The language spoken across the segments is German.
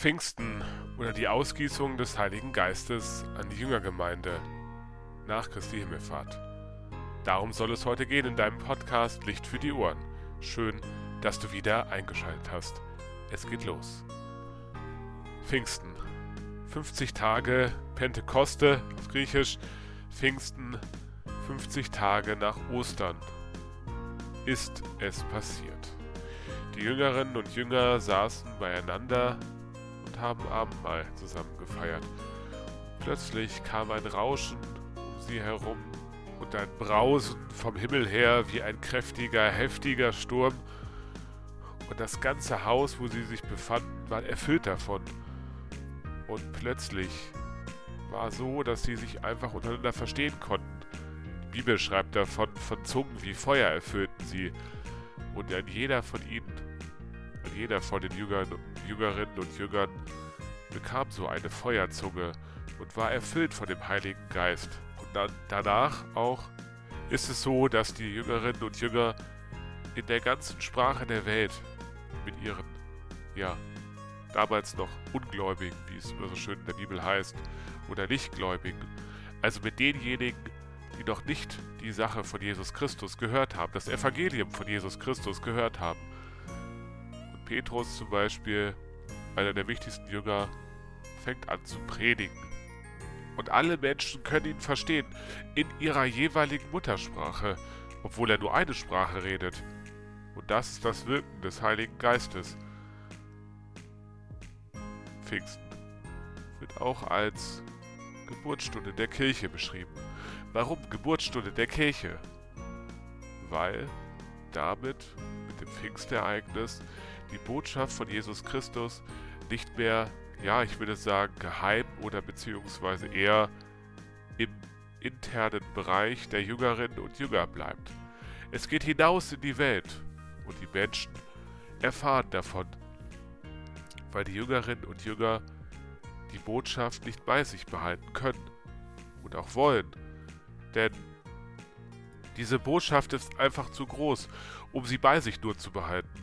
Pfingsten oder die Ausgießung des Heiligen Geistes an die Jüngergemeinde nach Christi Himmelfahrt. Darum soll es heute gehen in deinem Podcast Licht für die Ohren. Schön, dass du wieder eingeschaltet hast. Es geht los. Pfingsten. 50 Tage Pentekoste auf Griechisch. Pfingsten. 50 Tage nach Ostern. Ist es passiert. Die Jüngerinnen und Jünger saßen beieinander haben Abendmahl zusammen gefeiert. Plötzlich kam ein Rauschen um sie herum und ein Brausen vom Himmel her wie ein kräftiger, heftiger Sturm. Und das ganze Haus, wo sie sich befanden, war erfüllt davon. Und plötzlich war so, dass sie sich einfach untereinander verstehen konnten. Die Bibel schreibt davon, von Zungen wie Feuer erfüllten sie. Und an jeder von ihnen, jeder von den Jüngern, Jüngerinnen und Jüngern bekam so eine Feuerzunge und war erfüllt von dem Heiligen Geist. Und dann, danach auch ist es so, dass die Jüngerinnen und Jünger in der ganzen Sprache der Welt mit ihren, ja, damals noch Ungläubigen, wie es immer so schön in der Bibel heißt, oder Nichtgläubigen, also mit denjenigen, die noch nicht die Sache von Jesus Christus gehört haben, das Evangelium von Jesus Christus gehört haben. Petrus zum Beispiel, einer der wichtigsten Jünger, fängt an zu predigen. Und alle Menschen können ihn verstehen, in ihrer jeweiligen Muttersprache, obwohl er nur eine Sprache redet. Und das ist das Wirken des Heiligen Geistes. Pfingsten wird auch als Geburtsstunde der Kirche beschrieben. Warum Geburtsstunde der Kirche? Weil damit, mit dem Pfingstereignis, die Botschaft von Jesus Christus nicht mehr, ja, ich würde sagen, geheim oder beziehungsweise eher im internen Bereich der Jüngerinnen und Jünger bleibt. Es geht hinaus in die Welt und die Menschen erfahren davon, weil die Jüngerinnen und Jünger die Botschaft nicht bei sich behalten können und auch wollen. Denn diese Botschaft ist einfach zu groß, um sie bei sich nur zu behalten.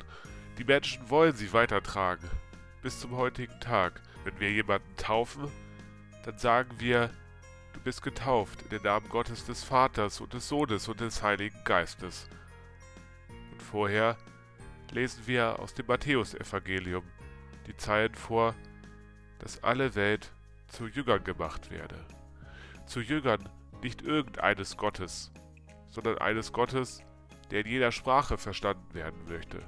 Die Menschen wollen sie weitertragen. Bis zum heutigen Tag. Wenn wir jemanden taufen, dann sagen wir, du bist getauft in den Namen Gottes des Vaters und des Sohnes und des Heiligen Geistes. Und vorher lesen wir aus dem Matthäusevangelium die Zeilen vor, dass alle Welt zu Jüngern gemacht werde. Zu Jüngern nicht irgendeines Gottes, sondern eines Gottes, der in jeder Sprache verstanden werden möchte.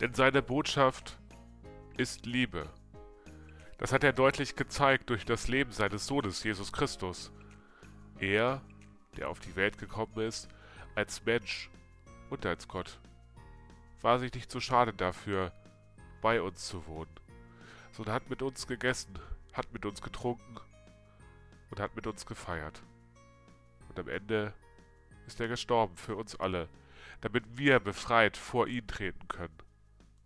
Denn seine Botschaft ist Liebe. Das hat er deutlich gezeigt durch das Leben seines Sohnes Jesus Christus. Er, der auf die Welt gekommen ist, als Mensch und als Gott, war sich nicht zu schade dafür, bei uns zu wohnen, sondern hat mit uns gegessen, hat mit uns getrunken und hat mit uns gefeiert. Und am Ende ist er gestorben für uns alle, damit wir befreit vor ihn treten können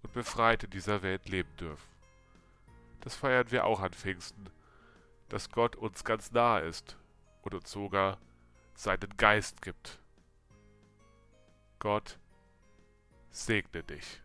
und befreit in dieser Welt leben dürfen. Das feiern wir auch an Pfingsten, dass Gott uns ganz nahe ist und uns sogar seinen Geist gibt. Gott segne dich.